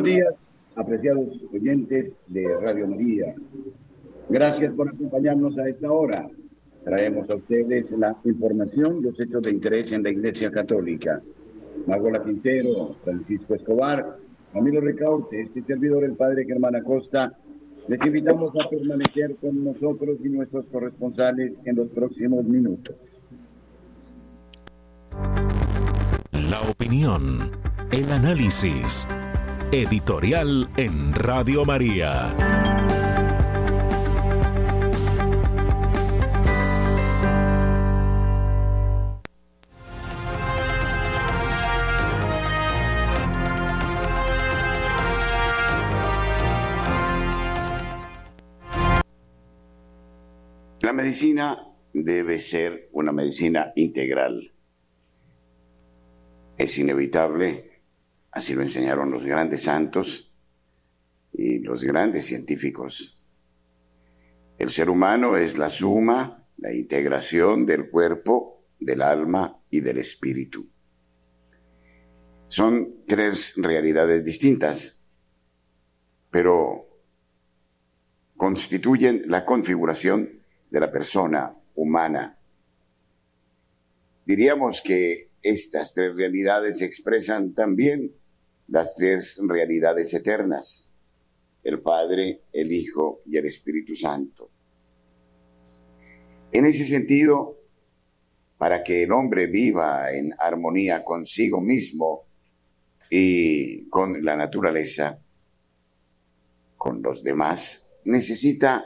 Buenos días, apreciados oyentes de Radio María. Gracias por acompañarnos a esta hora. Traemos a ustedes la información, los hechos de interés en la Iglesia Católica. Magola Quintero, Francisco Escobar, Camilo Recaute, este servidor, el Padre Germán Acosta. Les invitamos a permanecer con nosotros y nuestros corresponsales en los próximos minutos. La opinión, el análisis Editorial en Radio María. La medicina debe ser una medicina integral. Es inevitable Así lo enseñaron los grandes santos y los grandes científicos. El ser humano es la suma, la integración del cuerpo, del alma y del espíritu. Son tres realidades distintas, pero constituyen la configuración de la persona humana. Diríamos que estas tres realidades expresan también las tres realidades eternas, el Padre, el Hijo y el Espíritu Santo. En ese sentido, para que el hombre viva en armonía consigo mismo y con la naturaleza, con los demás, necesita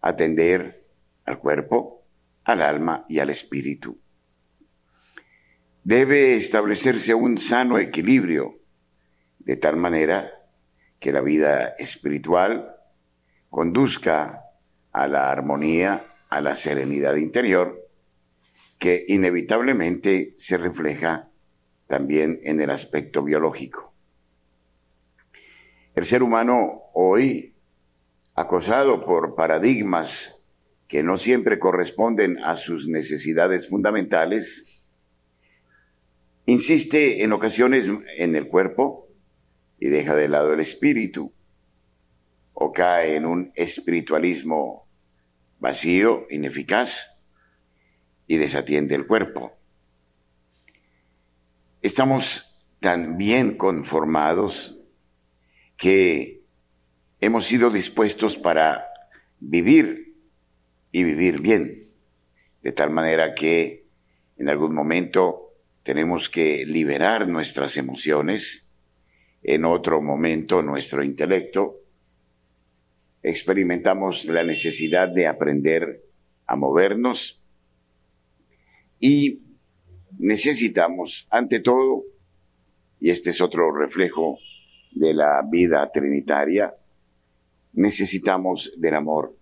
atender al cuerpo, al alma y al espíritu. Debe establecerse un sano equilibrio de tal manera que la vida espiritual conduzca a la armonía, a la serenidad interior, que inevitablemente se refleja también en el aspecto biológico. El ser humano hoy, acosado por paradigmas que no siempre corresponden a sus necesidades fundamentales, insiste en ocasiones en el cuerpo, y deja de lado el espíritu, o cae en un espiritualismo vacío, ineficaz, y desatiende el cuerpo. Estamos tan bien conformados que hemos sido dispuestos para vivir y vivir bien, de tal manera que en algún momento tenemos que liberar nuestras emociones, en otro momento nuestro intelecto, experimentamos la necesidad de aprender a movernos y necesitamos, ante todo, y este es otro reflejo de la vida trinitaria, necesitamos del amor.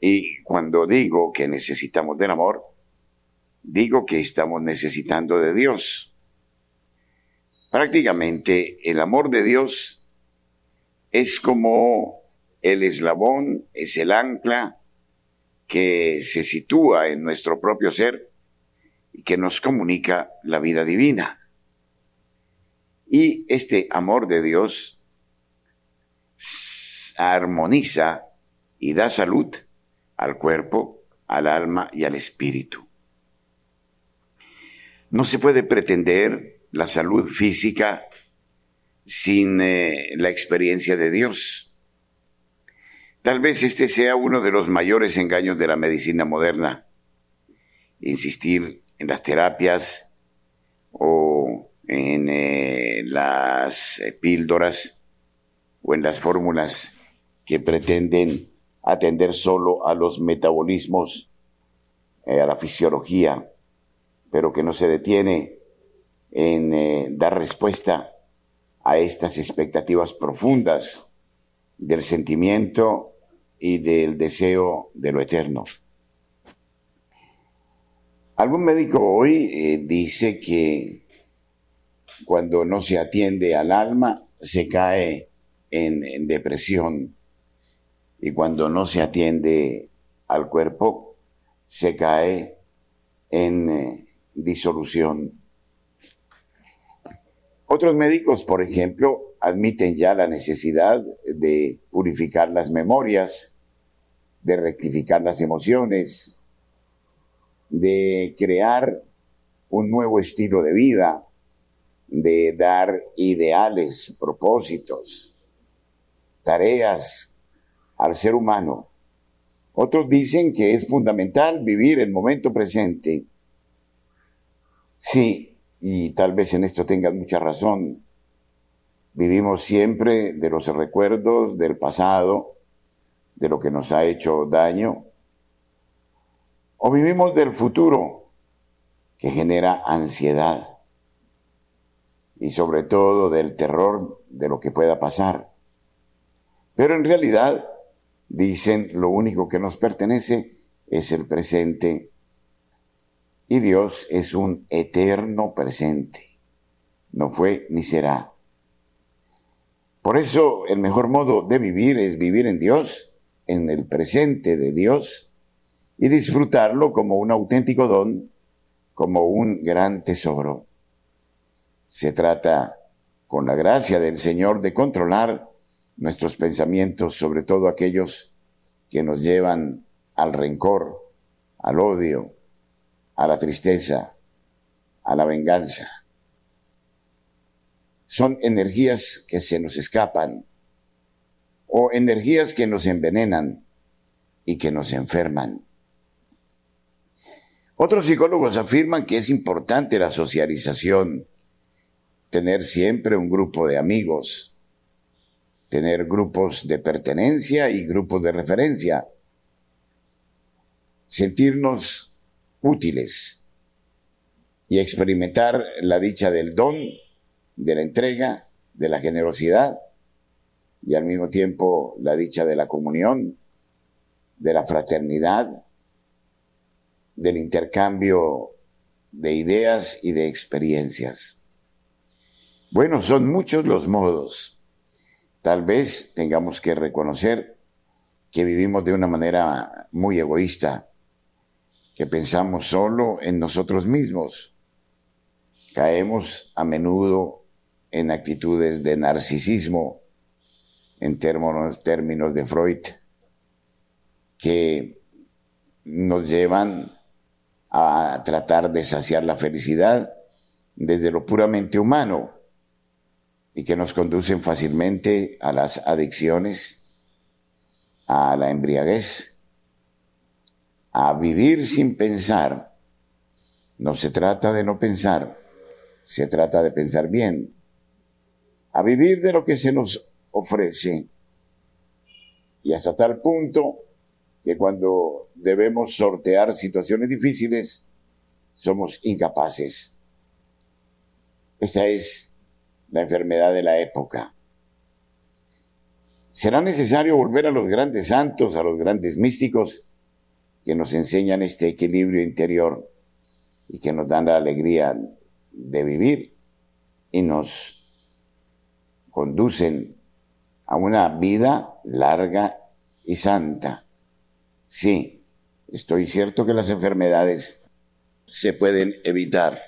Y cuando digo que necesitamos del amor, digo que estamos necesitando de Dios Prácticamente el amor de Dios es como el eslabón, es el ancla que se sitúa en nuestro propio ser y que nos comunica la vida divina. Y este amor de Dios armoniza y da salud al cuerpo, al alma y al espíritu. No se puede pretender la salud física sin eh, la experiencia de Dios. Tal vez este sea uno de los mayores engaños de la medicina moderna. Insistir en las terapias o en eh, las eh, píldoras o en las fórmulas que pretenden atender solo a los metabolismos, a la fisiología, pero que no se detiene en eh, dar respuesta a estas expectativas profundas del sentimiento y del deseo de lo eterno. Algún médico hoy eh, dice que cuando no se atiende al alma se cae en, depresión y cuando no se atiende al cuerpo se cae en eh, disolución. Otros médicos, por ejemplo, admiten ya la necesidad de purificar las memorias, de rectificar las emociones, de crear un nuevo estilo de vida, de dar ideales, propósitos, tareas al ser humano. Otros dicen que es fundamental vivir el momento presente. Sí, y tal vez en esto tengan mucha razón. Vivimos siempre de los recuerdos del pasado, de lo que nos ha hecho daño, o vivimos del futuro que genera ansiedad y sobre todo del terror de lo que pueda pasar. Pero en realidad, dicen, lo único que nos pertenece es el presente y Dios es un eterno presente. No fue ni será. Por eso el mejor modo de vivir es vivir en Dios, en el presente de Dios, y disfrutarlo como un auténtico don, como un gran tesoro. Se trata, con la gracia del Señor, de controlar nuestros pensamientos, sobre todo aquellos que nos llevan al rencor, al odio, a la tristeza, a la venganza. Son energías que se nos escapan o energías que nos envenenan y que nos enferman. Otros psicólogos afirman que es importante la socialización, tener siempre un grupo de amigos, tener grupos de pertenencia y grupos de referencia, sentirnos útiles y experimentar la dicha del don, de la entrega, de la generosidad y al mismo tiempo la dicha de la comunión, de la fraternidad, del intercambio de ideas y de experiencias. Bueno, son muchos los modos. Tal vez tengamos que reconocer que vivimos de una manera muy egoísta, que pensamos solo en nosotros mismos. Caemos a menudo en actitudes de narcisismo, en términos, términos de Freud, que nos llevan a tratar de saciar la felicidad desde lo puramente humano y que nos conducen fácilmente a las adicciones, a la embriaguez, a vivir sin pensar. No se trata de no pensar, se trata de pensar bien, a vivir de lo que se nos ofrece y hasta tal punto que cuando debemos sortear situaciones difíciles, somos incapaces. Esta es la enfermedad de la época. Será necesario volver a los grandes santos, a los grandes místicos, que nos enseñan este equilibrio interior y que nos dan la alegría de vivir y nos conducen a una vida larga y santa. Sí, estoy cierto que las enfermedades se pueden evitar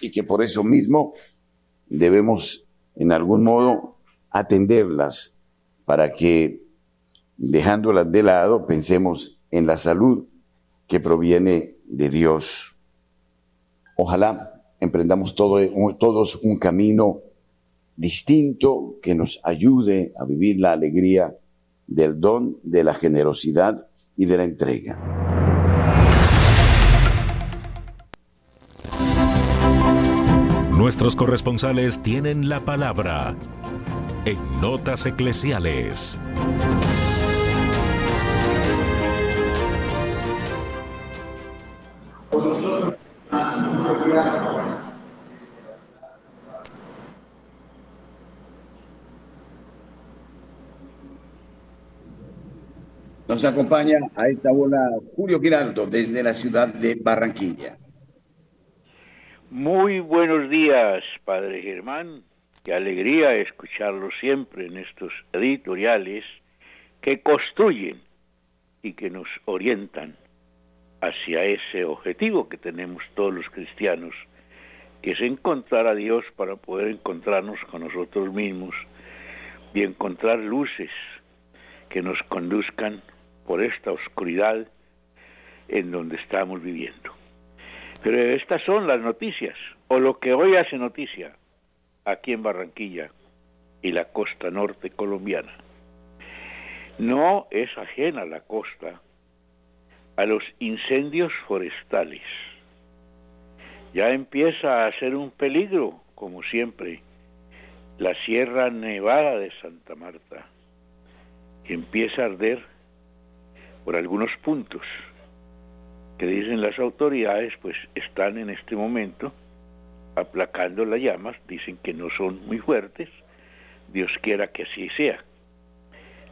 y que por eso mismo debemos en algún modo atenderlas para que dejándolas de lado pensemos en la salud que proviene de Dios. Ojalá emprendamos todos un camino distinto que nos ayude a vivir la alegría del don de la generosidad y de la entrega. Nuestros corresponsales tienen la palabra en Notas Eclesiales. Nos acompaña a esta hora Julio Giraldo desde la ciudad de Barranquilla. Muy buenos días, Padre Germán. Qué alegría escucharlo siempre en estos editoriales que construyen y que nos orientan hacia ese objetivo que tenemos todos los cristianos, que es encontrar a Dios para poder encontrarnos con nosotros mismos y encontrar luces que nos conduzcan por esta oscuridad en donde estamos viviendo. Pero estas son las noticias, o lo que hoy hace noticia aquí en Barranquilla y la costa norte colombiana. No es ajena la costa a los incendios forestales. Ya empieza a ser un peligro, como siempre, la Sierra Nevada de Santa Marta, que empieza a arder por algunos puntos que dicen las autoridades, pues están en este momento aplacando las llamas, dicen que no son muy fuertes, Dios quiera que así sea.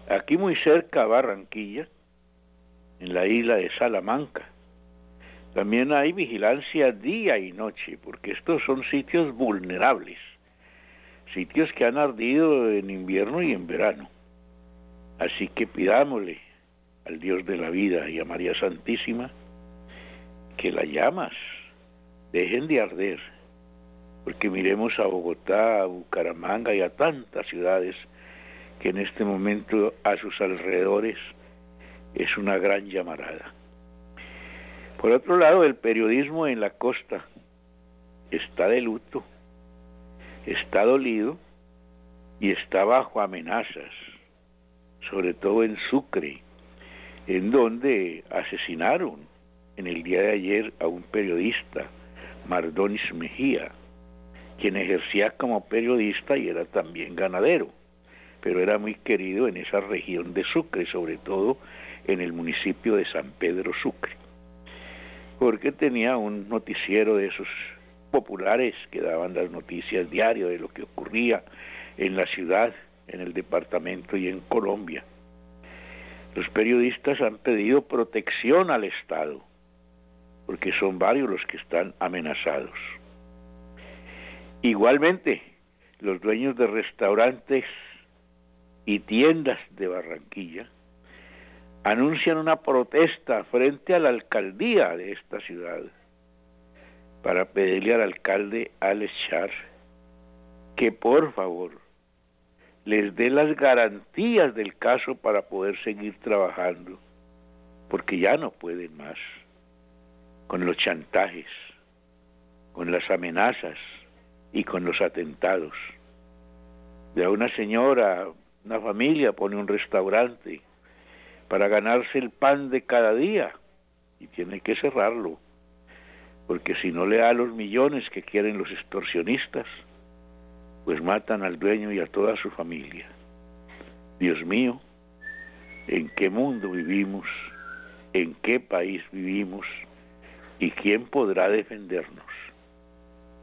Aquí muy cerca Barranquilla, en la isla de Salamanca. También hay vigilancia día y noche, porque estos son sitios vulnerables, sitios que han ardido en invierno y en verano. Así que pidámosle al Dios de la vida y a María Santísima que las llamas dejen de arder, porque miremos a Bogotá, a Bucaramanga y a tantas ciudades que en este momento a sus alrededores es una gran llamarada. Por otro lado, el periodismo en la costa está de luto, está dolido y está bajo amenazas, sobre todo en Sucre, en donde asesinaron en el día de ayer a un periodista, Mardonis Mejía, quien ejercía como periodista y era también ganadero, pero era muy querido en esa región de Sucre, sobre todo en el municipio de San Pedro Sucre, porque tenía un noticiero de esos populares que daban las noticias diario de lo que ocurría en la ciudad, en el departamento y en Colombia. Los periodistas han pedido protección al Estado, porque son varios los que están amenazados. Igualmente, los dueños de restaurantes y tiendas de Barranquilla anuncian una protesta frente a la alcaldía de esta ciudad para pedirle al alcalde Alex Char que por favor les dé las garantías del caso para poder seguir trabajando, porque ya no pueden más con los chantajes, con las amenazas y con los atentados. De una señora, una familia pone un restaurante para ganarse el pan de cada día y tiene que cerrarlo, porque si no le da los millones que quieren los extorsionistas, pues matan al dueño y a toda su familia. Dios mío, ¿en qué mundo vivimos? ¿En qué país vivimos? ¿Y quién podrá defendernos?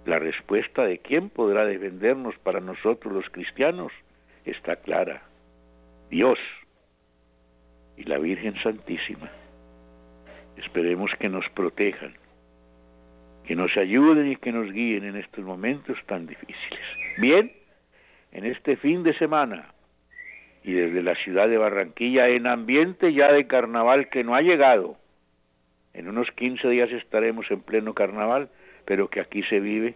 La respuesta de quién podrá defendernos para nosotros los cristianos está clara. Dios y la Virgen Santísima. Esperemos que nos protejan, que nos ayuden y que nos guíen en estos momentos tan difíciles. Bien, en este fin de semana y desde la ciudad de Barranquilla en ambiente ya de carnaval que no ha llegado. En unos 15 días estaremos en pleno carnaval, pero que aquí se vive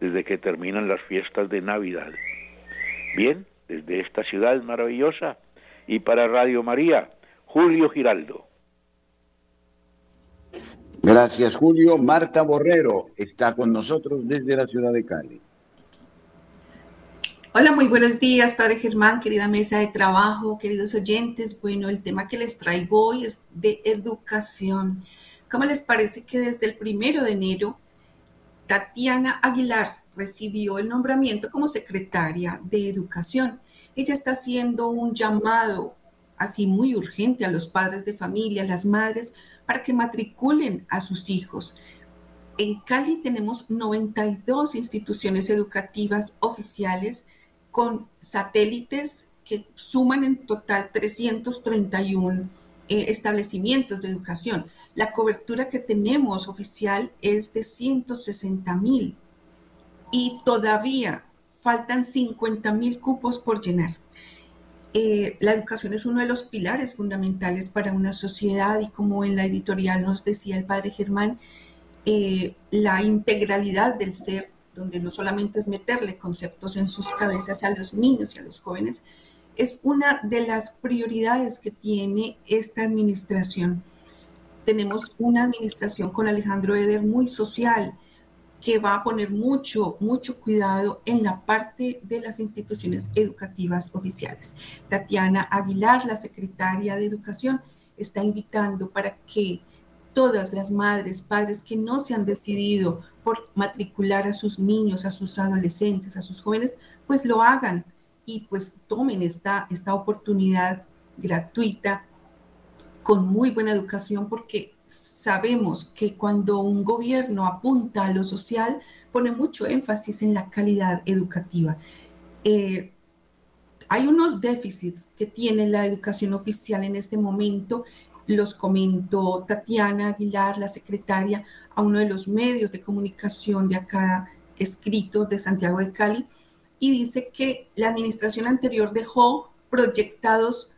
desde que terminan las fiestas de Navidad. Bien, desde esta ciudad maravillosa y para Radio María, Julio Giraldo. Gracias, Julio. Marta Borrero está con nosotros desde la ciudad de Cali. Hola, muy buenos días, Padre Germán, querida mesa de trabajo, queridos oyentes. Bueno, el tema que les traigo hoy es de educación. ¿Cómo les parece que desde el primero de enero Tatiana Aguilar recibió el nombramiento como secretaria de Educación? Ella está haciendo un llamado así muy urgente a los padres de familia, a las madres, para que matriculen a sus hijos. En Cali tenemos 92 instituciones educativas oficiales con satélites que suman en total 331 eh, establecimientos de educación. La cobertura que tenemos oficial es de 160 mil y todavía faltan 50 mil cupos por llenar. Eh, la educación es uno de los pilares fundamentales para una sociedad y como en la editorial nos decía el padre Germán, eh, la integralidad del ser, donde no solamente es meterle conceptos en sus cabezas a los niños y a los jóvenes, es una de las prioridades que tiene esta administración. Tenemos una administración con Alejandro Eder muy social, que va a poner mucho, mucho cuidado en la parte de las instituciones educativas oficiales. Tatiana Aguilar, la secretaria de Educación, está invitando para que todas las madres, padres que no se han decidido por matricular a sus niños, a sus adolescentes, a sus jóvenes, pues lo hagan y pues tomen esta, esta oportunidad gratuita con muy buena educación porque sabemos que cuando un gobierno apunta a lo social, pone mucho énfasis en la calidad educativa. Eh, hay unos déficits que tiene la educación oficial en este momento. Los comentó Tatiana Aguilar, la secretaria, a uno de los medios de comunicación de acá escritos de Santiago de Cali, y dice que la administración anterior dejó proyectados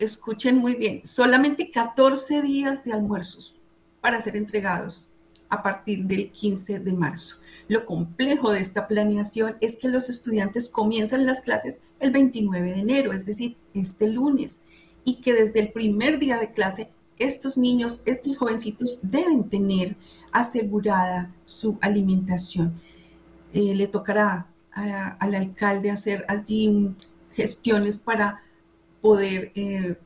escuchen muy bien, solamente 14 días de almuerzos para ser entregados a partir del 15 de marzo. Lo complejo de esta planeación es que los estudiantes comienzan las clases el 29 de enero, es decir, este lunes, y que desde el primer día de clase estos niños, estos jovencitos deben tener asegurada su alimentación. Eh, le tocará al alcalde hacer allí gestiones para poder eh,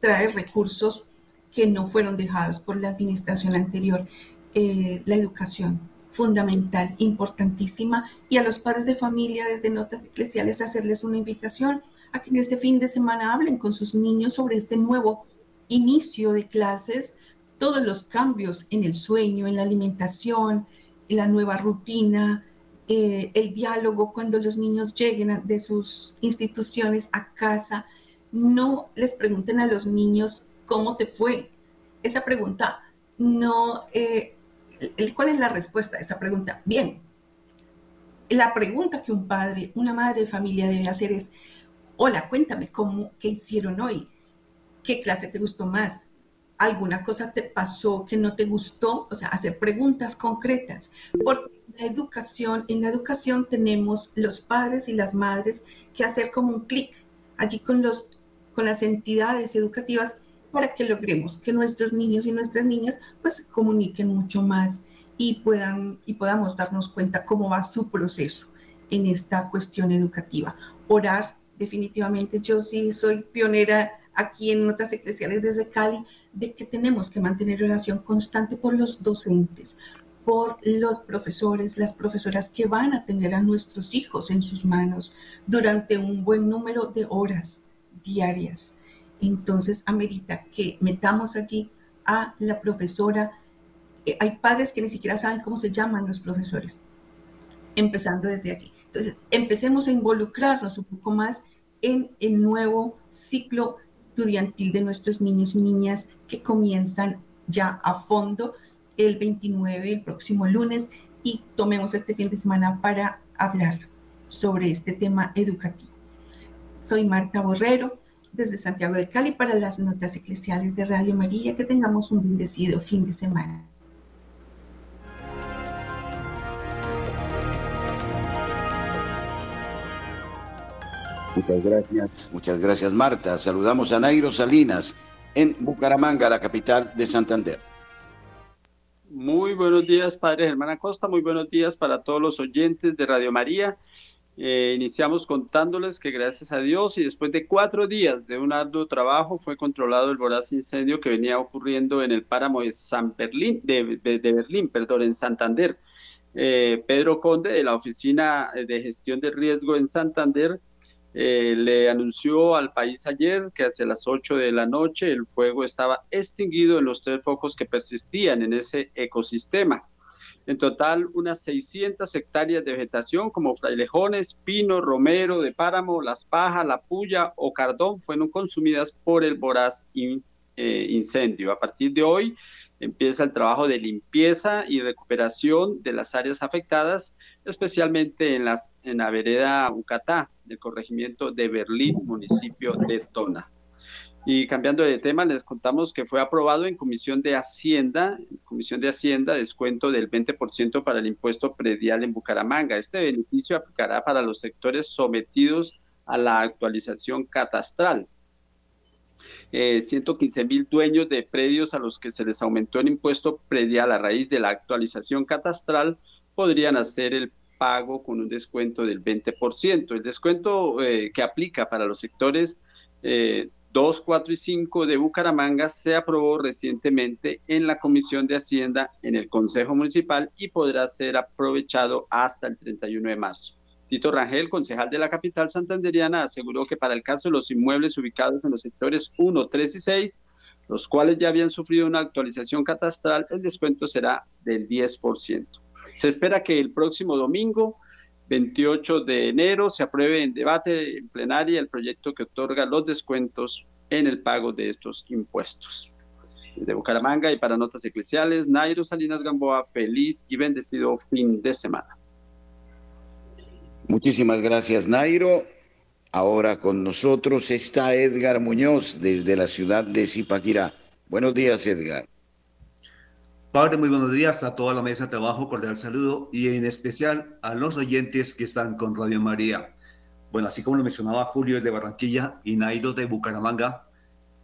traer recursos que no fueron dejados por la administración anterior. Eh, la educación, fundamental, importantísima, y a los padres de familia desde Notas Eclesiales hacerles una invitación a que en este fin de semana hablen con sus niños sobre este nuevo inicio de clases, todos los cambios en el sueño, en la alimentación, en la nueva rutina, eh, el diálogo cuando los niños lleguen de sus instituciones a casa, no les pregunten a los niños cómo te fue. Esa pregunta no, eh, ¿cuál es la respuesta a esa pregunta? Bien, la pregunta que un padre, una madre de familia debe hacer es, hola, cuéntame cómo, qué hicieron hoy, qué clase te gustó más, alguna cosa te pasó que no te gustó, o sea, hacer preguntas concretas, porque la educación, en la educación tenemos los padres y las madres que hacer como un clic allí con los con las entidades educativas para que logremos que nuestros niños y nuestras niñas pues se comuniquen mucho más y puedan y podamos darnos cuenta cómo va su proceso en esta cuestión educativa. Orar, definitivamente yo sí soy pionera aquí en Notas Eclesiales desde Cali, de que tenemos que mantener relación constante por los docentes, por los profesores, las profesoras que van a tener a nuestros hijos en sus manos durante un buen número de horas diarias. Entonces, amerita que metamos allí a la profesora. Eh, hay padres que ni siquiera saben cómo se llaman los profesores, empezando desde allí. Entonces, empecemos a involucrarnos un poco más en el nuevo ciclo estudiantil de nuestros niños y niñas que comienzan ya a fondo el 29, el próximo lunes, y tomemos este fin de semana para hablar sobre este tema educativo. Soy Marta Borrero, desde Santiago de Cali para las notas eclesiales de Radio María. Que tengamos un bendecido fin de semana. Muchas gracias. Muchas gracias, Marta. Saludamos a Nairo Salinas en Bucaramanga, la capital de Santander. Muy buenos días, Padre Germán Acosta. Muy buenos días para todos los oyentes de Radio María. Eh, iniciamos contándoles que gracias a Dios y después de cuatro días de un arduo trabajo fue controlado el voraz incendio que venía ocurriendo en el páramo de San Berlín, de, Berlín, perdón, en Santander. Eh, Pedro Conde de la Oficina de Gestión de Riesgo en Santander eh, le anunció al país ayer que hacia las 8 de la noche el fuego estaba extinguido en los tres focos que persistían en ese ecosistema. En total, unas 600 hectáreas de vegetación como frailejones, pino, romero, de páramo, las pajas, la puya o cardón fueron consumidas por el voraz eh, incendio. A partir de hoy empieza el trabajo de limpieza y recuperación de las áreas afectadas, especialmente en, en la vereda Ucatá, del corregimiento de Berlín, municipio de Tona. Y cambiando de tema, les contamos que fue aprobado en Comisión de Hacienda, Comisión de Hacienda, descuento del 20% para el impuesto predial en Bucaramanga. Este beneficio aplicará para los sectores sometidos a la actualización catastral. 115 eh, mil dueños de predios a los que se les aumentó el impuesto predial a raíz de la actualización catastral podrían hacer el pago con un descuento del 20%. El descuento eh, que aplica para los sectores eh, 2, 4 y 5 de Bucaramanga se aprobó recientemente en la Comisión de Hacienda en el Consejo Municipal y podrá ser aprovechado hasta el 31 de marzo. Tito Rangel, concejal de la capital santanderiana, aseguró que para el caso de los inmuebles ubicados en los sectores 1, 3 y 6, los cuales ya habían sufrido una actualización catastral, el descuento será del 10%. Se espera que el próximo domingo 28 de enero se apruebe en debate en plenaria el proyecto que otorga los descuentos en el pago de estos impuestos. De Bucaramanga y para Notas Eclesiales, Nairo Salinas Gamboa, feliz y bendecido fin de semana. Muchísimas gracias, Nairo. Ahora con nosotros está Edgar Muñoz desde la ciudad de Zipaquirá. Buenos días, Edgar. Padre, muy buenos días a toda la mesa de trabajo, cordial saludo y en especial a los oyentes que están con Radio María. Bueno, así como lo mencionaba Julio de Barranquilla y Nairo de Bucaramanga,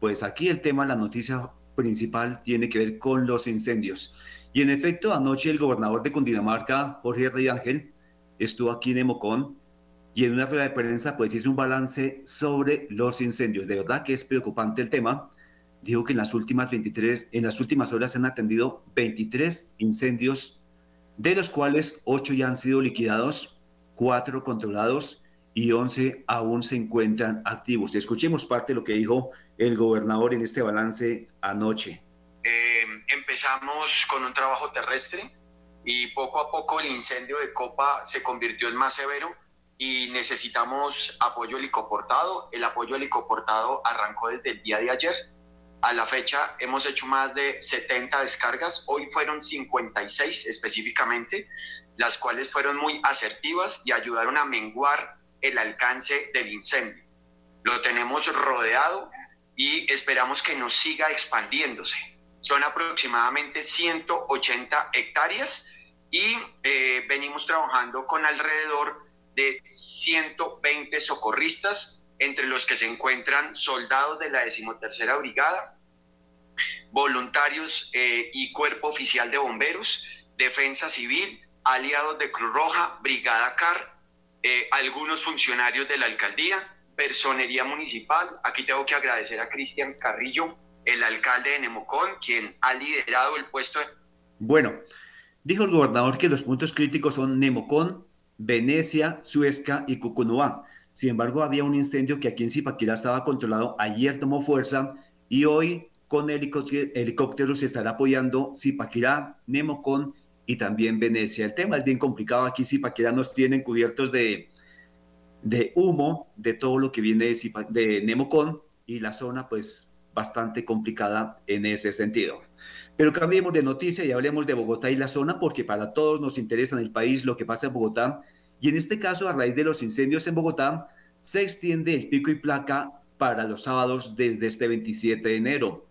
pues aquí el tema, la noticia principal tiene que ver con los incendios. Y en efecto, anoche el gobernador de Cundinamarca, Jorge Rey Ángel, estuvo aquí en Emocón y en una rueda de prensa pues hizo un balance sobre los incendios. De verdad que es preocupante el tema dijo que en las últimas 23, en las últimas horas se han atendido 23 incendios, de los cuales 8 ya han sido liquidados, 4 controlados y 11 aún se encuentran activos. Escuchemos parte de lo que dijo el gobernador en este balance anoche. Eh, empezamos con un trabajo terrestre y poco a poco el incendio de Copa se convirtió en más severo y necesitamos apoyo helicoportado. El apoyo helicoportado arrancó desde el día de ayer a la fecha hemos hecho más de 70 descargas, hoy fueron 56 específicamente, las cuales fueron muy asertivas y ayudaron a menguar el alcance del incendio. Lo tenemos rodeado y esperamos que nos siga expandiéndose. Son aproximadamente 180 hectáreas y eh, venimos trabajando con alrededor de 120 socorristas entre los que se encuentran soldados de la decimotercera brigada, voluntarios eh, y cuerpo oficial de bomberos, defensa civil, aliados de Cruz Roja, Brigada CAR, eh, algunos funcionarios de la alcaldía, personería municipal. Aquí tengo que agradecer a Cristian Carrillo, el alcalde de Nemocón, quien ha liderado el puesto. Bueno, dijo el gobernador que los puntos críticos son Nemocón, Venecia, Suezca y Cucunuá. Sin embargo, había un incendio que aquí en Zipaquirá estaba controlado, ayer tomó fuerza y hoy con helicópteros se estará apoyando Zipaquirá, Nemocón y también Venecia. El tema es bien complicado, aquí Zipaquirá nos tienen cubiertos de, de humo, de todo lo que viene de, de Nemocón y la zona pues bastante complicada en ese sentido. Pero cambiemos de noticia y hablemos de Bogotá y la zona porque para todos nos interesa en el país lo que pasa en Bogotá y en este caso, a raíz de los incendios en Bogotá, se extiende el pico y placa para los sábados desde este 27 de enero.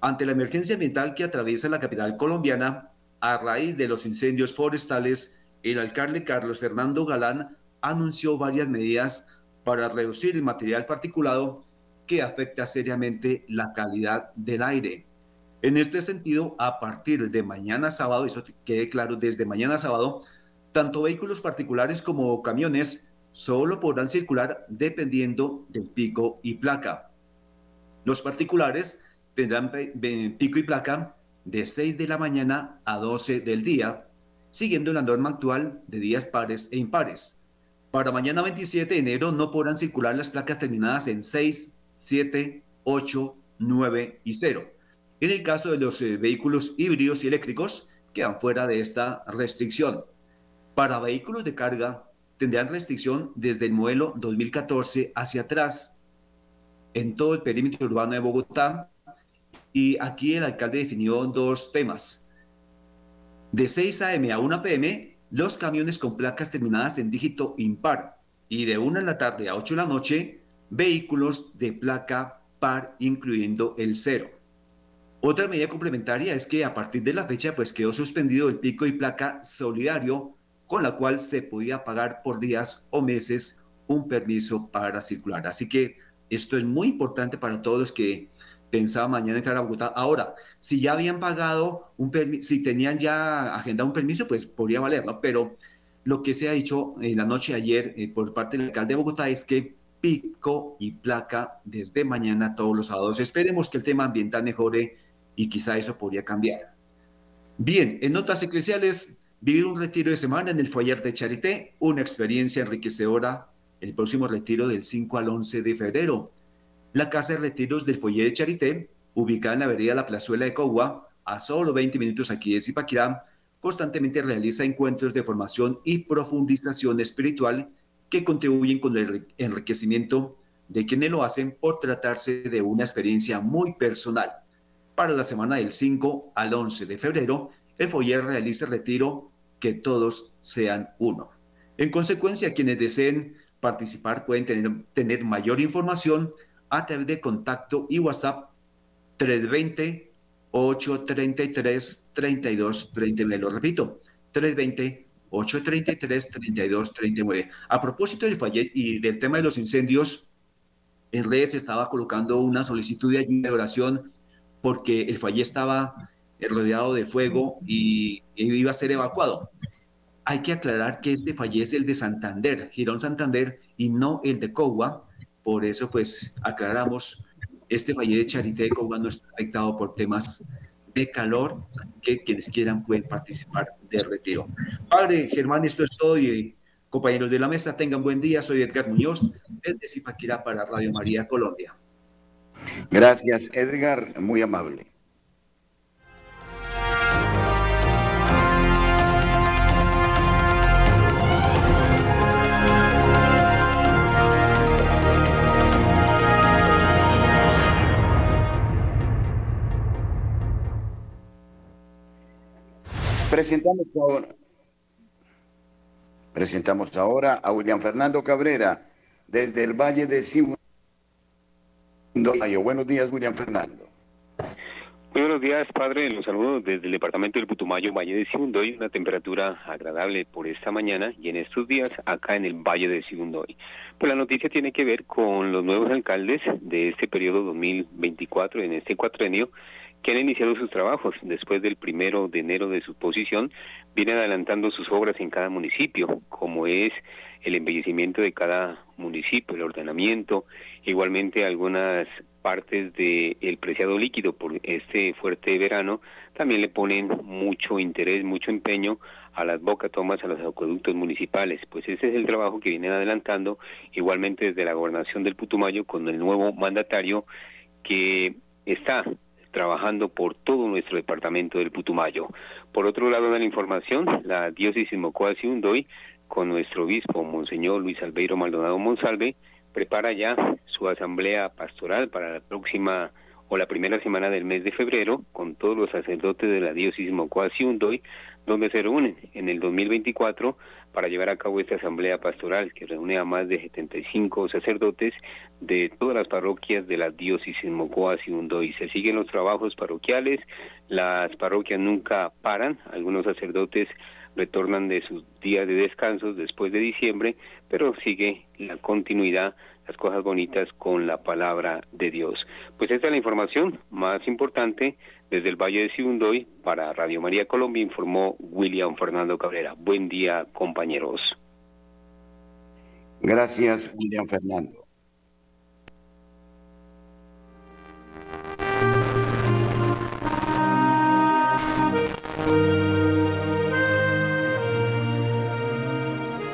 Ante la emergencia ambiental que atraviesa la capital colombiana, a raíz de los incendios forestales, el alcalde Carlos Fernando Galán anunció varias medidas para reducir el material particulado que afecta seriamente la calidad del aire. En este sentido, a partir de mañana sábado, eso quede claro, desde mañana sábado, tanto vehículos particulares como camiones solo podrán circular dependiendo del pico y placa. Los particulares tendrán pico y placa de 6 de la mañana a 12 del día, siguiendo la norma actual de días pares e impares. Para mañana 27 de enero no podrán circular las placas terminadas en 6, 7, 8, 9 y 0. En el caso de los eh, vehículos híbridos y eléctricos, quedan fuera de esta restricción. Para vehículos de carga tendrán restricción desde el modelo 2014 hacia atrás en todo el perímetro urbano de Bogotá y aquí el alcalde definió dos temas. De 6 a.m. a 1 p.m., los camiones con placas terminadas en dígito impar y de 1 de la tarde a 8 de la noche, vehículos de placa par incluyendo el cero. Otra medida complementaria es que a partir de la fecha pues quedó suspendido el pico y placa solidario con la cual se podía pagar por días o meses un permiso para circular. Así que esto es muy importante para todos los que pensaban mañana entrar a Bogotá. Ahora, si ya habían pagado un permiso, si tenían ya agendado un permiso, pues podría valerlo. Pero lo que se ha dicho en la noche de ayer eh, por parte del alcalde de Bogotá es que pico y placa desde mañana todos los sábados. Esperemos que el tema ambiental mejore y quizá eso podría cambiar. Bien, en notas eclesiales, vivir un retiro de semana en el foyer de Charité, una experiencia enriquecedora, el próximo retiro del 5 al 11 de febrero. La casa de retiros del foyer de Charité, ubicada en la avenida La Plazuela de Cogua, a solo 20 minutos aquí de Zipaquirá, constantemente realiza encuentros de formación y profundización espiritual que contribuyen con el enriquecimiento de quienes lo hacen por tratarse de una experiencia muy personal. Para la semana del 5 al 11 de febrero, el Foyer realiza el retiro Que todos sean uno. En consecuencia, quienes deseen participar pueden tener mayor información a través de contacto y WhatsApp 320 833 3239. Lo repito, 320 833 3239. A propósito del Foyer y del tema de los incendios, en redes estaba colocando una solicitud de ayuda de oración porque el fallé estaba rodeado de fuego y, iba a ser evacuado. Hay que aclarar que este fallé es el de Santander, Girón Santander, y no el de Cogua. Por eso, pues, aclaramos, este fallé de Charité de Cogua no está afectado por temas de calor, que quienes quieran pueden participar del retiro. Padre Germán, esto es todo y compañeros de la mesa, tengan buen día. Soy Edgar Muñoz, desde Zipaquirá para Radio María Colombia. Gracias, Edgar, muy amable. Presentamos ahora, presentamos ahora a William Fernando Cabrera desde el Valle de Simón. Buenos días, William Fernando. Muy buenos días, padre. Los saludo desde el departamento del Putumayo, Valle de Sibundoy. Una temperatura agradable por esta mañana y en estos días acá en el Valle de Sibundoy. Pues la noticia tiene que ver con los nuevos alcaldes de este periodo 2024, en este cuatrenio, que han iniciado sus trabajos después del primero de enero de su posición, vienen adelantando sus obras en cada municipio, como es el embellecimiento de cada municipio, el ordenamiento, igualmente algunas partes del el preciado líquido por este fuerte verano también le ponen mucho interés, mucho empeño a las bocatomas, a los acueductos municipales. Pues ese es el trabajo que vienen adelantando igualmente desde la gobernación del Putumayo con el nuevo mandatario que está trabajando por todo nuestro departamento del Putumayo. Por otro lado de la información, la diócesis Mocoa Undoy con nuestro obispo, Monseñor Luis Albeiro Maldonado Monsalve, prepara ya su asamblea pastoral para la próxima o la primera semana del mes de febrero con todos los sacerdotes de la diócesis Mocoa Undoy, donde se reúnen en el 2024 para llevar a cabo esta asamblea pastoral que reúne a más de 75 sacerdotes de todas las parroquias de la diócesis Mocoa y Se siguen los trabajos parroquiales, las parroquias nunca paran, algunos sacerdotes retornan de sus días de descanso después de diciembre, pero sigue la continuidad, las cosas bonitas con la palabra de Dios. Pues esta es la información más importante desde el Valle de Sibundoy para Radio María Colombia, informó William Fernando Cabrera. Buen día, compañeros. Gracias, William Fernando.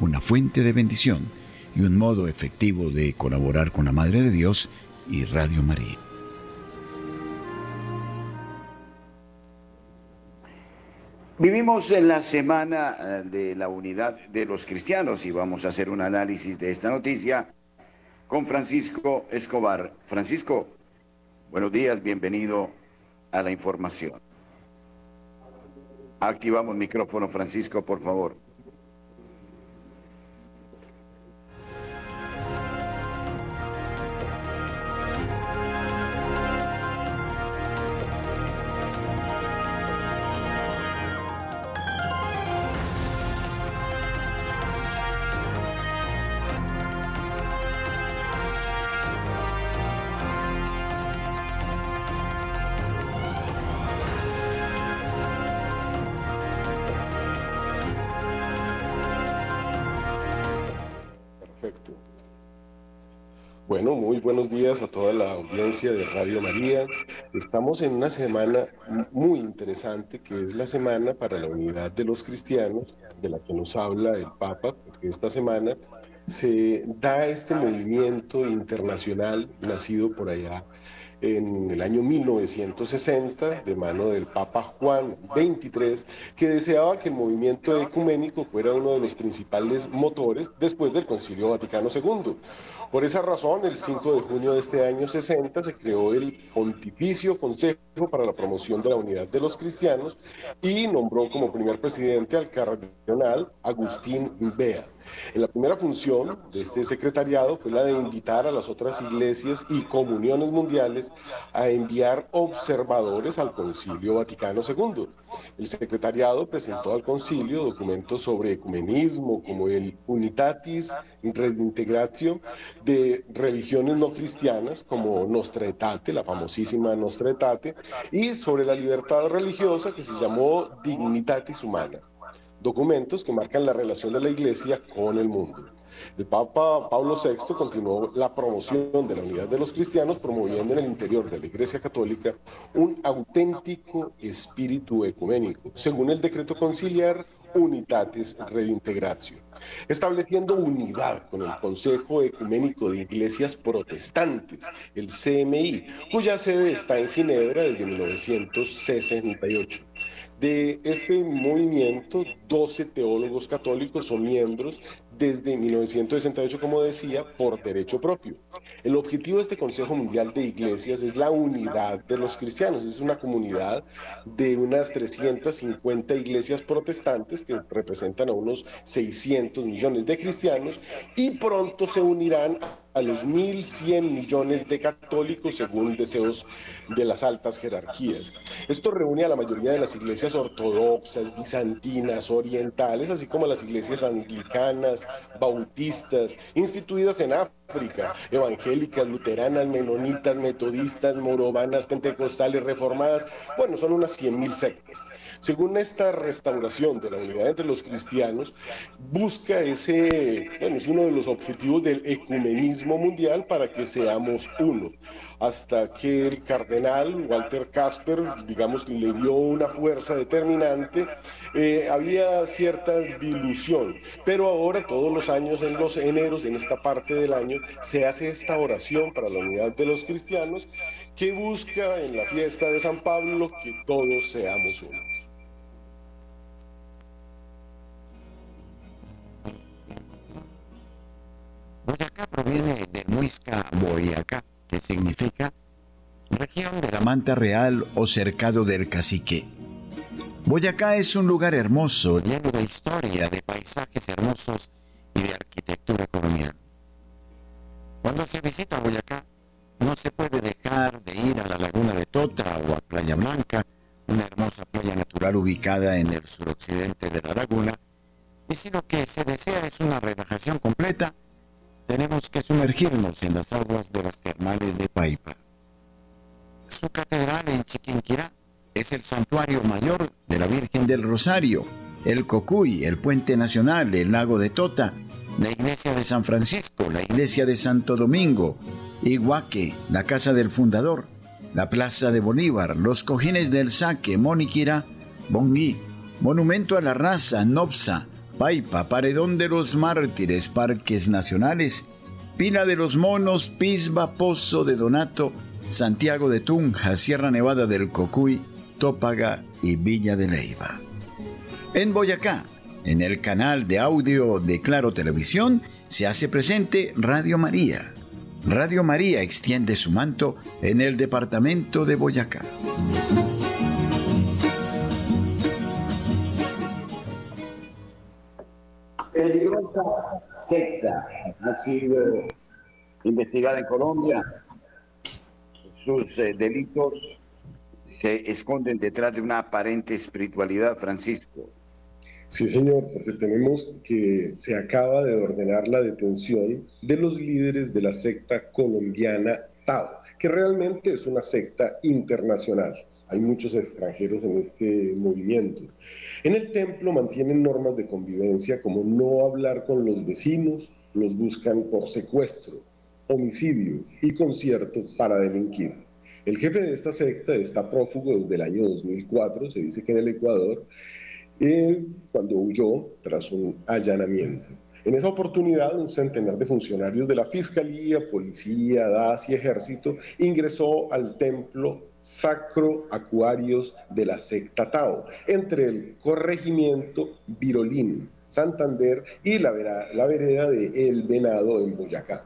una fuente de bendición y un modo efectivo de colaborar con la Madre de Dios y Radio María. Vivimos en la semana eh, de la unidad de los cristianos y vamos a hacer un análisis de esta noticia con Francisco Escobar. Francisco, buenos días, bienvenido a la información. Activamos micrófono, Francisco, por favor. Toda la audiencia de Radio María. Estamos en una semana muy interesante que es la semana para la unidad de los cristianos, de la que nos habla el Papa, porque esta semana se da este movimiento internacional nacido por allá en el año 1960 de mano del Papa Juan XXIII, que deseaba que el movimiento ecuménico fuera uno de los principales motores después del Concilio Vaticano II. Por esa razón, el 5 de junio de este año 60 se creó el Pontificio Consejo para la Promoción de la Unidad de los Cristianos y nombró como primer presidente al cardenal Agustín Bea. En la primera función de este secretariado fue la de invitar a las otras iglesias y comuniones mundiales a enviar observadores al Concilio Vaticano II. El secretariado presentó al concilio documentos sobre ecumenismo como el Unitatis Redintegratio de religiones no cristianas como Nostra Aetate, la famosísima Nostra Aetate, y sobre la libertad religiosa que se llamó Dignitatis Humana documentos que marcan la relación de la Iglesia con el mundo. El Papa Pablo VI continuó la promoción de la unidad de los cristianos, promoviendo en el interior de la Iglesia Católica un auténtico espíritu ecuménico, según el decreto conciliar Unitatis Redintegratio, estableciendo unidad con el Consejo Ecuménico de Iglesias Protestantes, el CMI, cuya sede está en Ginebra desde 1968. De este movimiento, 12 teólogos católicos son miembros desde 1968, como decía, por derecho propio. El objetivo de este Consejo Mundial de Iglesias es la unidad de los cristianos. Es una comunidad de unas 350 iglesias protestantes que representan a unos 600 millones de cristianos y pronto se unirán a los 1.100 millones de católicos según deseos de las altas jerarquías. Esto reúne a la mayoría de las iglesias ortodoxas, bizantinas, orientales, así como a las iglesias anglicanas, bautistas, instituidas en África, evangélicas, luteranas, menonitas, metodistas, morovanas, pentecostales, reformadas, bueno, son unas 100.000 sectas. Según esta restauración de la unidad entre los cristianos, busca ese, bueno, es uno de los objetivos del ecumenismo mundial para que seamos uno. Hasta que el cardenal Walter Casper, digamos, le dio una fuerza determinante, eh, había cierta dilución. Pero ahora, todos los años, en los eneros, en esta parte del año, se hace esta oración para la unidad de los cristianos que busca en la fiesta de San Pablo que todos seamos uno. Boyacá proviene de Muisca Boyacá, que significa región de la manta real o cercado del cacique. Boyacá es un lugar hermoso, lleno de historia, de paisajes hermosos y de arquitectura colonial. Cuando se visita Boyacá, no se puede dejar de ir a la laguna de Tota o a Playa Blanca, una hermosa playa natural ubicada en el suroccidente de la laguna, y si lo que se desea es una relajación completa, tenemos que sumergirnos en las aguas de las termales de Paipa. Su catedral en Chiquinquirá es el santuario mayor de la Virgen del Rosario, el Cocuy, el Puente Nacional, el Lago de Tota, la iglesia de San Francisco, la iglesia de Santo Domingo, Iguaque, la casa del fundador, la Plaza de Bolívar, los cojines del Saque, Moniquira, Bongui, Monumento a la Raza, Nopsa, Paipa, Paredón de los Mártires, Parques Nacionales, Pina de los Monos, Pisba, Pozo de Donato, Santiago de Tunja, Sierra Nevada del Cocuy, Tópaga y Villa de Leiva. En Boyacá, en el canal de audio de Claro Televisión, se hace presente Radio María. Radio María extiende su manto en el departamento de Boyacá. Peligrosa secta ha sido investigada en Colombia. Sus eh, delitos se esconden detrás de una aparente espiritualidad, Francisco. Sí, señor, porque tenemos que se acaba de ordenar la detención de los líderes de la secta colombiana Tao, que realmente es una secta internacional. Hay muchos extranjeros en este movimiento. En el templo mantienen normas de convivencia como no hablar con los vecinos, los buscan por secuestro, homicidio y concierto para delinquir. El jefe de esta secta está prófugo desde el año 2004, se dice que en el Ecuador, eh, cuando huyó tras un allanamiento. En esa oportunidad, un centenar de funcionarios de la Fiscalía, Policía, DAS y Ejército ingresó al templo Sacro Acuarios de la secta Tao, entre el corregimiento Virolín, Santander y la, la vereda de El Venado en Boyacá.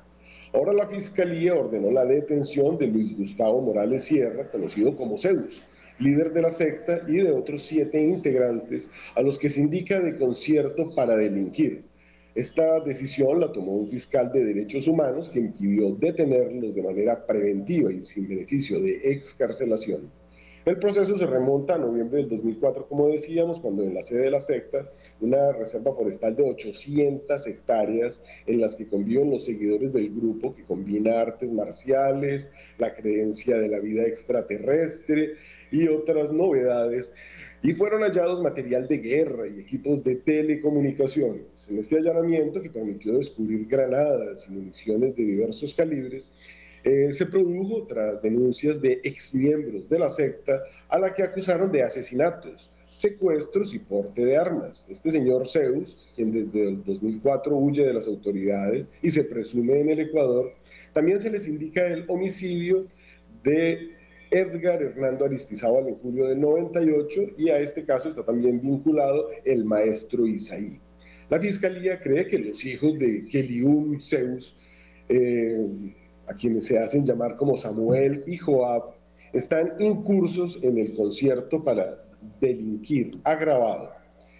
Ahora la Fiscalía ordenó la detención de Luis Gustavo Morales Sierra, conocido como Zeus, líder de la secta, y de otros siete integrantes a los que se indica de concierto para delinquir. Esta decisión la tomó un fiscal de derechos humanos que impidió detenerlos de manera preventiva y sin beneficio de excarcelación. El proceso se remonta a noviembre del 2004, como decíamos, cuando en la sede de la secta, una reserva forestal de 800 hectáreas en las que conviven los seguidores del grupo que combina artes marciales, la creencia de la vida extraterrestre y otras novedades, y fueron hallados material de guerra y equipos de telecomunicaciones. En este allanamiento, que permitió descubrir granadas y municiones de diversos calibres, eh, se produjo tras denuncias de exmiembros de la secta a la que acusaron de asesinatos, secuestros y porte de armas. Este señor Zeus, quien desde el 2004 huye de las autoridades y se presume en el Ecuador, también se les indica el homicidio de Edgar Hernando Aristizábal en julio del 98 y a este caso está también vinculado el maestro Isaí. La fiscalía cree que los hijos de Kelium Zeus, eh, a quienes se hacen llamar como Samuel y Joab, están incursos en el concierto para delinquir agravado.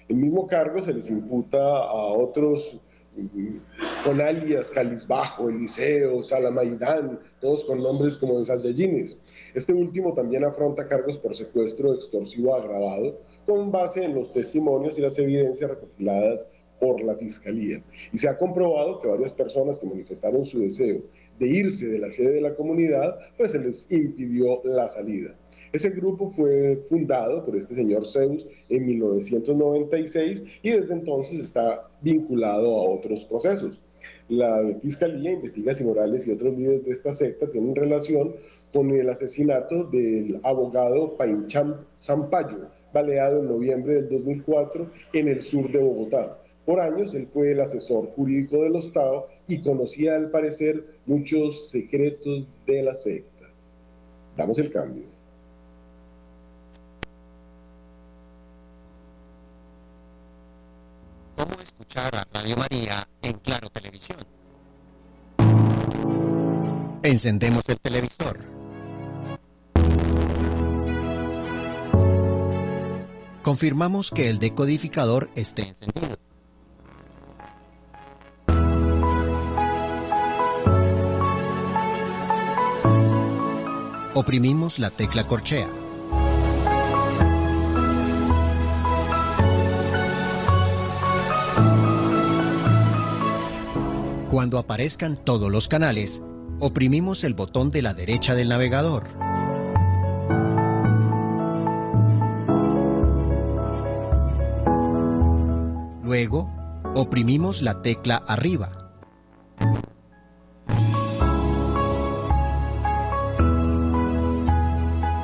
El mismo cargo se les imputa a otros mm, con alias Calisbajo, Eliseo, Salamaidán, todos con nombres como de Saiyajines. Este último también afronta cargos por secuestro extorsivo agravado con base en los testimonios y las evidencias recopiladas por la Fiscalía. Y se ha comprobado que varias personas que manifestaron su deseo de irse de la sede de la comunidad, pues se les impidió la salida. Ese grupo fue fundado por este señor Zeus en 1996 y desde entonces está vinculado a otros procesos. La Fiscalía investiga si Morales y otros líderes de esta secta tienen relación con el asesinato del abogado Paincham Zampayo, baleado en noviembre del 2004 en el sur de Bogotá. Por años él fue el asesor jurídico del Estado y conocía al parecer muchos secretos de la secta. Damos el cambio. ¿Cómo escuchar a Radio María en Claro Televisión? Encendemos el televisor Confirmamos que el decodificador esté encendido. Oprimimos la tecla corchea. Cuando aparezcan todos los canales, oprimimos el botón de la derecha del navegador. Luego, oprimimos la tecla arriba.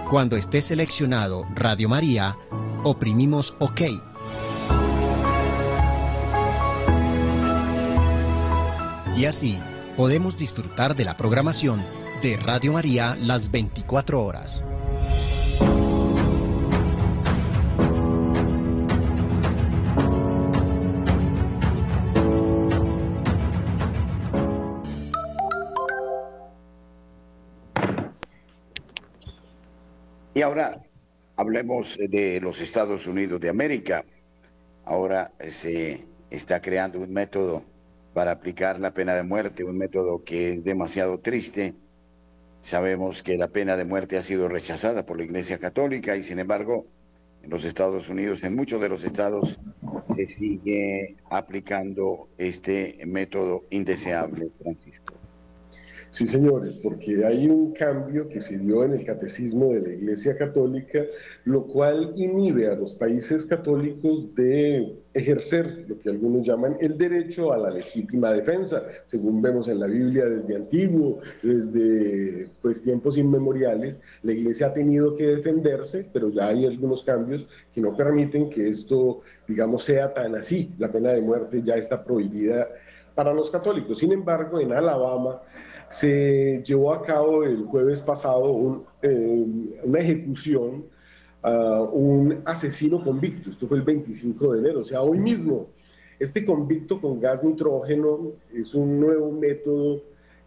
Cuando esté seleccionado Radio María, oprimimos OK. Y así podemos disfrutar de la programación de Radio María las 24 horas. Hablemos de los Estados Unidos de América. Ahora se está creando un método para aplicar la pena de muerte, un método que es demasiado triste. Sabemos que la pena de muerte ha sido rechazada por la Iglesia Católica y sin embargo en los Estados Unidos, en muchos de los estados, se sigue aplicando este método indeseable, Francisco. Sí, señores, porque hay un cambio que se dio en el catecismo de la Iglesia Católica, lo cual inhibe a los países católicos de ejercer lo que algunos llaman el derecho a la legítima defensa, según vemos en la Biblia desde antiguo, desde pues, tiempos inmemoriales, la Iglesia ha tenido que defenderse, pero ya hay algunos cambios que no permiten que esto, digamos, sea tan así. La pena de muerte ya está prohibida para los católicos. Sin embargo, en Alabama, se llevó a cabo el jueves pasado eh, una ejecución a un asesino convicto. Esto fue el 25 de enero, o sea, hoy mismo. Este convicto con gas nitrógeno es un nuevo método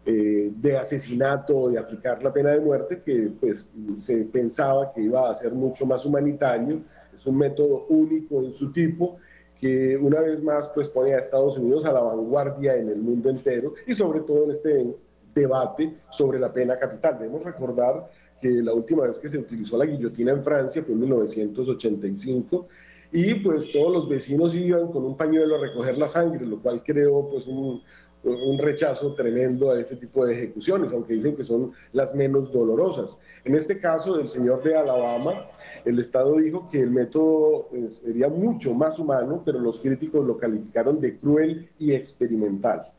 eh, de asesinato, de aplicar la pena de muerte, que pues se pensaba que iba a ser mucho más humanitario. Es un método único en su tipo que una vez más pues pone a Estados Unidos a la vanguardia en el mundo entero y sobre todo en este debate sobre la pena capital. Debemos recordar que la última vez que se utilizó la guillotina en Francia fue en 1985 y pues todos los vecinos iban con un pañuelo a recoger la sangre, lo cual creó pues un, un rechazo tremendo a este tipo de ejecuciones, aunque dicen que son las menos dolorosas. En este caso del señor de Alabama, el Estado dijo que el método pues, sería mucho más humano, pero los críticos lo calificaron de cruel y experimental.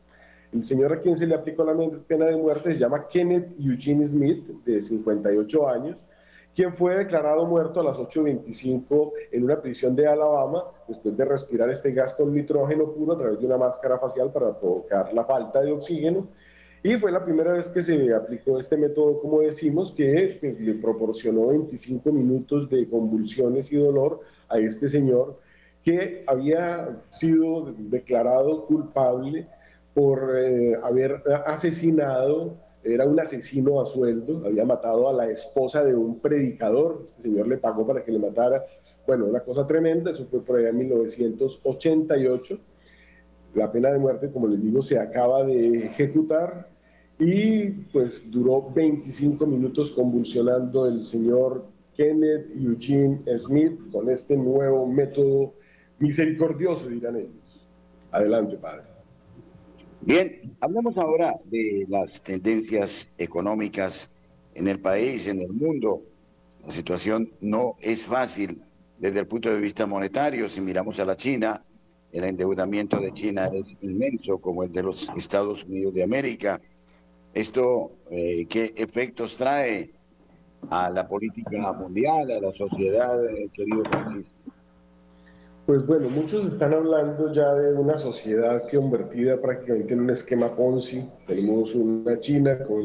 El señor a quien se le aplicó la pena de muerte se llama Kenneth Eugene Smith, de 58 años, quien fue declarado muerto a las 8.25 en una prisión de Alabama después de respirar este gas con nitrógeno puro a través de una máscara facial para provocar la falta de oxígeno. Y fue la primera vez que se aplicó este método, como decimos, que pues, le proporcionó 25 minutos de convulsiones y dolor a este señor que había sido declarado culpable por eh, haber asesinado, era un asesino a sueldo, había matado a la esposa de un predicador, este señor le pagó para que le matara, bueno, una cosa tremenda, eso fue por allá en 1988, la pena de muerte, como les digo, se acaba de ejecutar y pues duró 25 minutos convulsionando el señor Kenneth Eugene Smith con este nuevo método misericordioso, dirán ellos. Adelante, padre. Bien, hablemos ahora de las tendencias económicas en el país, en el mundo. La situación no es fácil desde el punto de vista monetario. Si miramos a la China, el endeudamiento de China es inmenso, como el de los Estados Unidos de América. ¿Esto eh, qué efectos trae a la política mundial, a la sociedad, eh, querido Francisco? Pues bueno, muchos están hablando ya de una sociedad convertida prácticamente en un esquema Ponzi. Tenemos una China con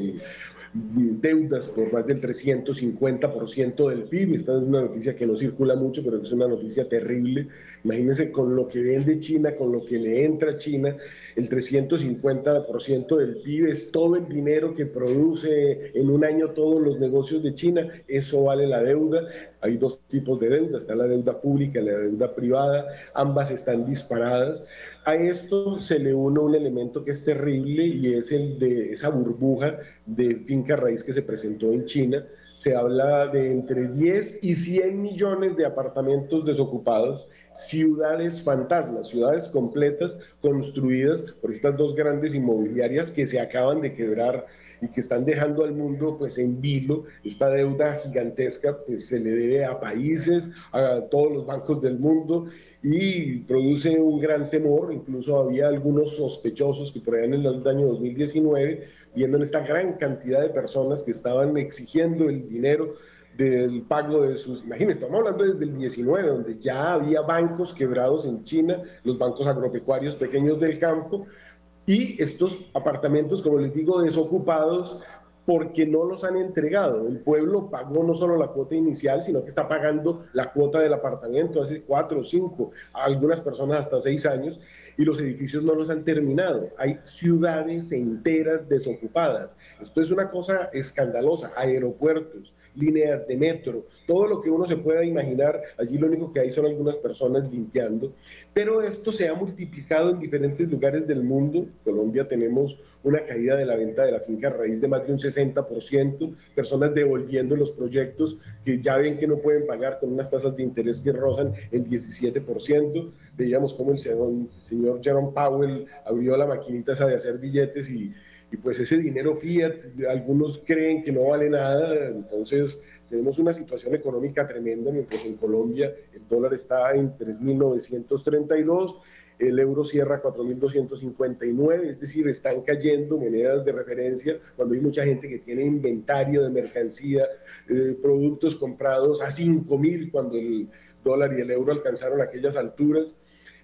deudas por más del 350% del PIB. Esta es una noticia que no circula mucho, pero es una noticia terrible. Imagínense con lo que vende China, con lo que le entra a China, el 350% del PIB es todo el dinero que produce en un año todos los negocios de China. Eso vale la deuda. Hay dos tipos de deuda, está la deuda pública y la deuda privada. Ambas están disparadas. A esto se le une un elemento que es terrible y es el de esa burbuja de finca raíz que se presentó en China. Se habla de entre 10 y 100 millones de apartamentos desocupados, ciudades fantasmas, ciudades completas construidas por estas dos grandes inmobiliarias que se acaban de quebrar y que están dejando al mundo pues en vilo. Esta deuda gigantesca pues se le debe a países, a todos los bancos del mundo y produce un gran temor. Incluso había algunos sospechosos que por allá en el año 2019, viendo en esta gran cantidad de personas que estaban exigiendo el dinero del pago de sus, imagínense, estamos hablando desde el 19, donde ya había bancos quebrados en China, los bancos agropecuarios pequeños del campo, y estos apartamentos, como les digo, desocupados porque no los han entregado. El pueblo pagó no solo la cuota inicial, sino que está pagando la cuota del apartamento hace cuatro o cinco, algunas personas hasta seis años, y los edificios no los han terminado. Hay ciudades enteras desocupadas. Esto es una cosa escandalosa. Aeropuertos, líneas de metro, todo lo que uno se pueda imaginar. Allí lo único que hay son algunas personas limpiando. Pero esto se ha multiplicado en diferentes lugares del mundo. En Colombia tenemos una caída de la venta de la finca raíz de más de un 60%, personas devolviendo los proyectos que ya ven que no pueden pagar con unas tasas de interés que rozan el 17%. Veíamos cómo el señor, Jerome Powell abrió la maquinita esa de hacer billetes y, y pues ese dinero fiat, algunos creen que no vale nada, entonces tenemos una situación económica tremenda, mientras en Colombia el dólar está en 3.932 el euro cierra 4.259, es decir, están cayendo monedas de referencia cuando hay mucha gente que tiene inventario de mercancía, eh, productos comprados a 5.000 cuando el dólar y el euro alcanzaron aquellas alturas.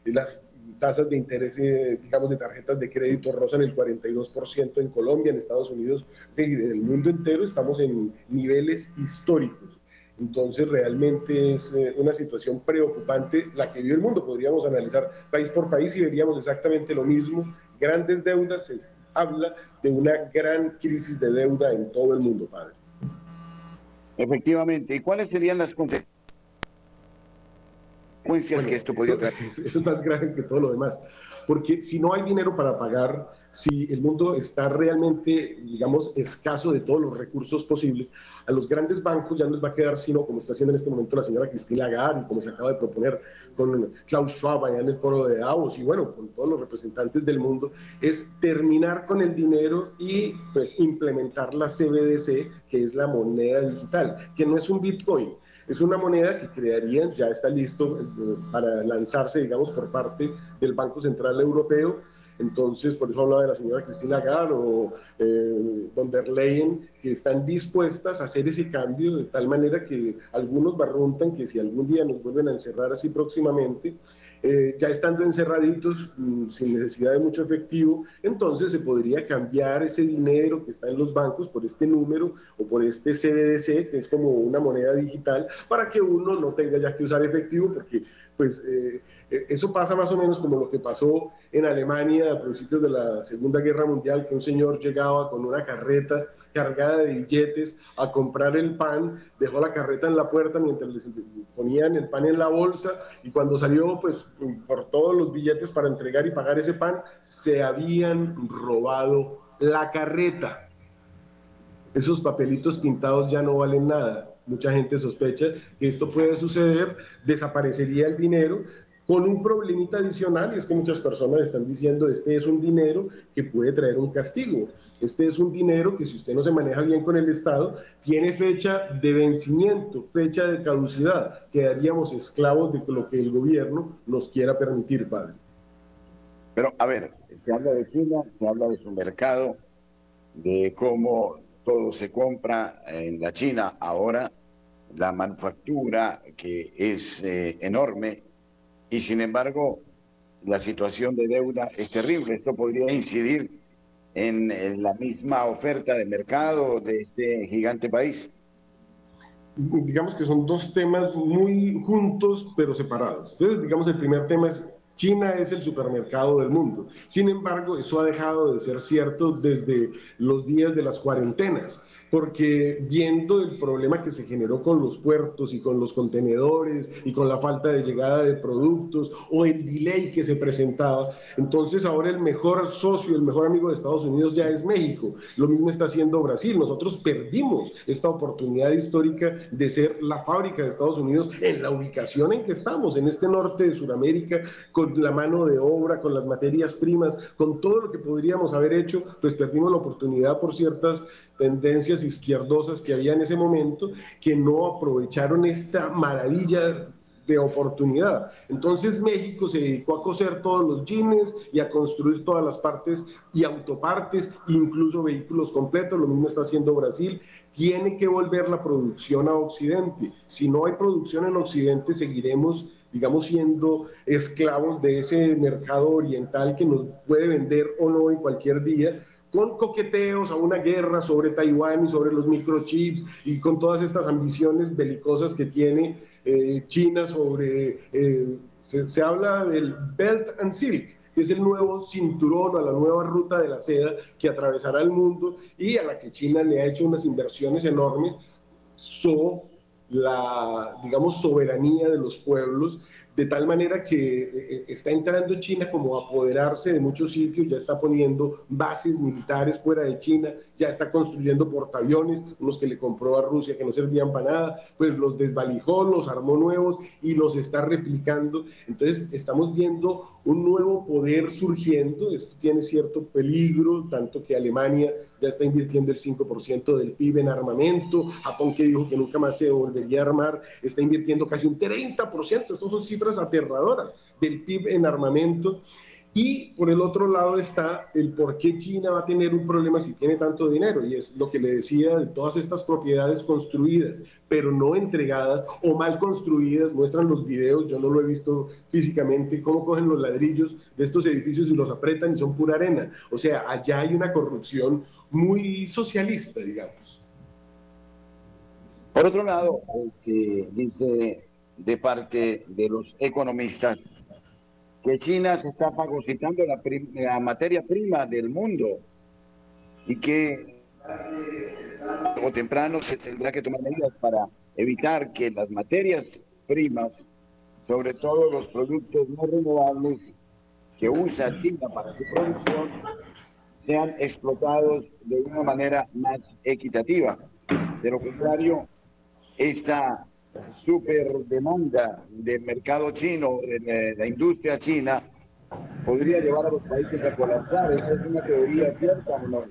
Las tasas de interés, eh, digamos, de tarjetas de crédito rozan el 42% en Colombia, en Estados Unidos, en el mundo entero estamos en niveles históricos. Entonces, realmente es eh, una situación preocupante la que vive el mundo. Podríamos analizar país por país y veríamos exactamente lo mismo. Grandes deudas, se habla de una gran crisis de deuda en todo el mundo, padre. Efectivamente. ¿Y cuáles serían las consecuencias que esto podría traer? es más grave que todo lo demás. Porque si no hay dinero para pagar si el mundo está realmente, digamos, escaso de todos los recursos posibles, a los grandes bancos ya no les va a quedar sino, como está haciendo en este momento la señora Cristina Lagarde, como se acaba de proponer con Klaus Schwab allá en el foro de Davos y bueno, con todos los representantes del mundo, es terminar con el dinero y pues implementar la CBDC, que es la moneda digital, que no es un Bitcoin, es una moneda que crearían, ya está listo eh, para lanzarse, digamos, por parte del Banco Central Europeo. Entonces, por eso hablaba de la señora Cristina Lagarde o eh, von der Leyen, que están dispuestas a hacer ese cambio de tal manera que algunos barruntan que si algún día nos vuelven a encerrar así próximamente, eh, ya estando encerraditos mm, sin necesidad de mucho efectivo, entonces se podría cambiar ese dinero que está en los bancos por este número o por este CBDC, que es como una moneda digital, para que uno no tenga ya que usar efectivo, porque pues eh, eh, eso pasa más o menos como lo que pasó en Alemania a principios de la Segunda Guerra Mundial, que un señor llegaba con una carreta cargada de billetes a comprar el pan, dejó la carreta en la puerta mientras les ponían el pan en la bolsa y cuando salió pues por todos los billetes para entregar y pagar ese pan, se habían robado la carreta. Esos papelitos pintados ya no valen nada mucha gente sospecha que esto puede suceder, desaparecería el dinero, con un problemita adicional, y es que muchas personas están diciendo, este es un dinero que puede traer un castigo, este es un dinero que si usted no se maneja bien con el Estado, tiene fecha de vencimiento, fecha de caducidad, quedaríamos esclavos de lo que el gobierno nos quiera permitir, padre. Pero, a ver, se habla de China, se habla de su mercado, de cómo todo se compra en la China. Ahora la manufactura que es eh, enorme y sin embargo la situación de deuda es terrible. Esto podría incidir en, la misma oferta de mercado de este gigante país. Digamos que son dos temas muy juntos pero separados. Entonces, digamos, el primer tema es China es el supermercado del mundo. Sin embargo, eso ha dejado de ser cierto desde los días de las cuarentenas porque viendo el problema que se generó con los puertos y con los contenedores y con la falta de llegada de productos o el delay que se presentaba, entonces ahora el mejor socio, el mejor amigo de Estados Unidos ya es México. Lo mismo está haciendo Brasil. Nosotros perdimos esta oportunidad histórica de ser la fábrica de Estados Unidos en la ubicación en que estamos, en este norte de Sudamérica, con la mano de obra, con las materias primas, con todo lo que podríamos haber hecho, pues perdimos la oportunidad por ciertas tendencias izquierdosas que había en ese momento, que no aprovecharon esta maravilla de oportunidad. Entonces México se dedicó a coser todos los jeans y a construir todas las partes y autopartes, incluso vehículos completos, lo mismo está haciendo Brasil. Tiene que volver la producción a Occidente. Si no hay producción en Occidente, seguiremos digamos, siendo esclavos de ese mercado oriental que nos puede vender o no en cualquier día, con coqueteos a una guerra sobre Taiwán y sobre los microchips y con todas estas ambiciones belicosas que tiene eh, China sobre, eh, se, habla del Belt and Silk, que es el nuevo cinturón o la nueva ruta de la seda que atravesará el mundo y a la que China le ha hecho unas inversiones enormes. So, la, digamos, soberanía de los pueblos, de tal manera que eh, está entrando China como a apoderarse de muchos sitios, ya está poniendo bases militares fuera de China, ya está construyendo portaaviones, unos que le compró a Rusia que no servían para nada, pues los desvalijó, los armó nuevos y los está replicando. Entonces estamos viendo un nuevo poder surgiendo, esto tiene cierto peligro, tanto que Alemania ya está invirtiendo el 5% del PIB en armamento, Japón que dijo que nunca más se volvería a armar, está invirtiendo casi un 30%, estos son cifras aterradoras del PIB en armamento. Y por el otro lado está el por qué China va a tener un problema si tiene tanto dinero. Y es lo que le decía de todas estas propiedades construidas, pero no entregadas o mal construidas. Muestran los videos, yo no lo he visto físicamente, cómo cogen los ladrillos de estos edificios y los apretan y son pura arena. O sea, allá hay una corrupción muy socialista, digamos. Por otro lado, que dice de parte de los economistas que China se está fagocitando la, materia prima del mundo y que o temprano se tendrá que tomar medidas para evitar que las materias primas, sobre todo los productos no renovables que usa China para su producción, sean explotados de una manera más equitativa. De lo contrario, esta super demanda del mercado chino, de la industria china, podría llevar a los países a colapsar. ¿Esa es una teoría cierta o no?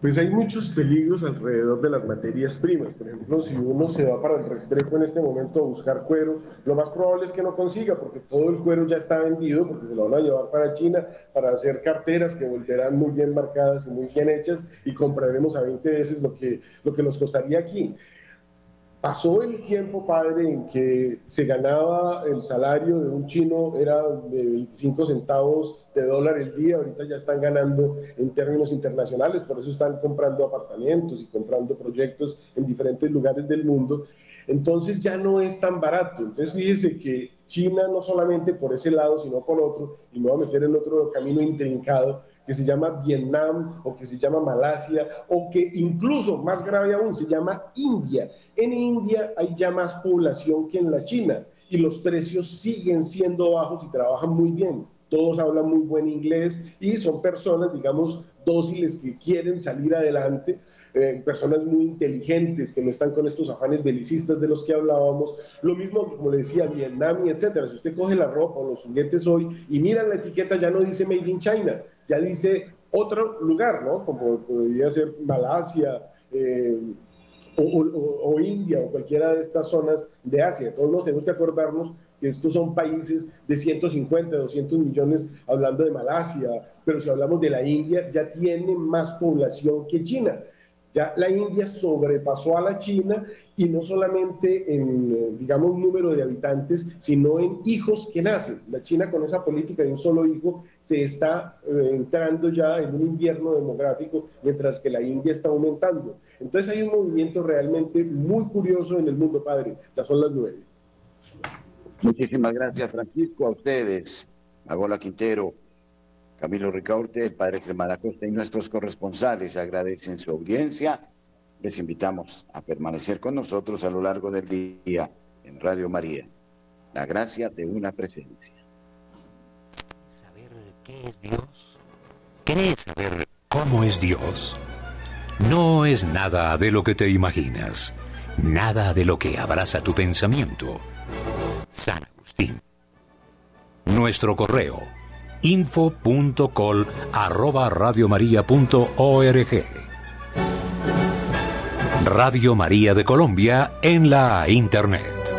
Pues hay muchos peligros alrededor de las materias primas. Por ejemplo, si uno se va para el Restrepo en este momento a buscar cuero, lo más probable es que no consiga, porque todo el cuero ya está vendido, porque se lo van a llevar para China para hacer carteras que volverán muy bien marcadas y muy bien hechas y compraremos a 20 veces lo que, lo que nos costaría aquí. Pasó el tiempo, padre, en que se ganaba el salario de un chino, era de 25 centavos de dólar el día, ahorita ya están ganando en términos internacionales, por eso están comprando apartamentos y comprando proyectos en diferentes lugares del mundo. Entonces ya no es tan barato. Entonces fíjese que China no solamente por ese lado, sino por otro, y me voy a meter en otro camino intrincado, que se llama Vietnam o que se llama Malasia o que incluso más grave aún se llama India. En India hay ya más población que en la China y los precios siguen siendo bajos y trabajan muy bien. Todos hablan muy buen inglés y son personas, digamos, dóciles que quieren salir adelante, eh, personas muy inteligentes que no están con estos afanes belicistas de los que hablábamos. Lo mismo, como le decía, Vietnam y etcétera. Si usted coge la ropa o los juguetes hoy y mira la etiqueta, ya no dice Made in China, ya dice otro lugar, ¿no? Como podría ser Malasia eh, o, India o cualquiera de estas zonas de Asia. Todos nos tenemos que acordarnos que estos son países de 150, 200 millones, hablando de Malasia, pero si hablamos de la India, ya tiene más población que China. Ya la India sobrepasó a la China y no solamente en, eh, digamos, número de habitantes, sino en hijos que nacen. La China con esa política de un solo hijo se está eh, entrando ya en un invierno demográfico, mientras que la India está aumentando. Entonces hay un movimiento realmente muy curioso en el mundo, padre. Ya son las nueve. Muchísimas gracias, Francisco, a ustedes, a Quintero. Camilo Ricaurte, el padre Germán Acosta y nuestros corresponsales agradecen su audiencia. Les invitamos a permanecer con nosotros a lo largo del día en Radio María. La gracia de una presencia. ¿Saber qué es Dios? ¿Querés saber cómo es Dios? No es nada de lo que te imaginas, nada de lo que abraza tu pensamiento. San Agustín. Nuestro correo info.col arroba. Radio María de Colombia en la Internet.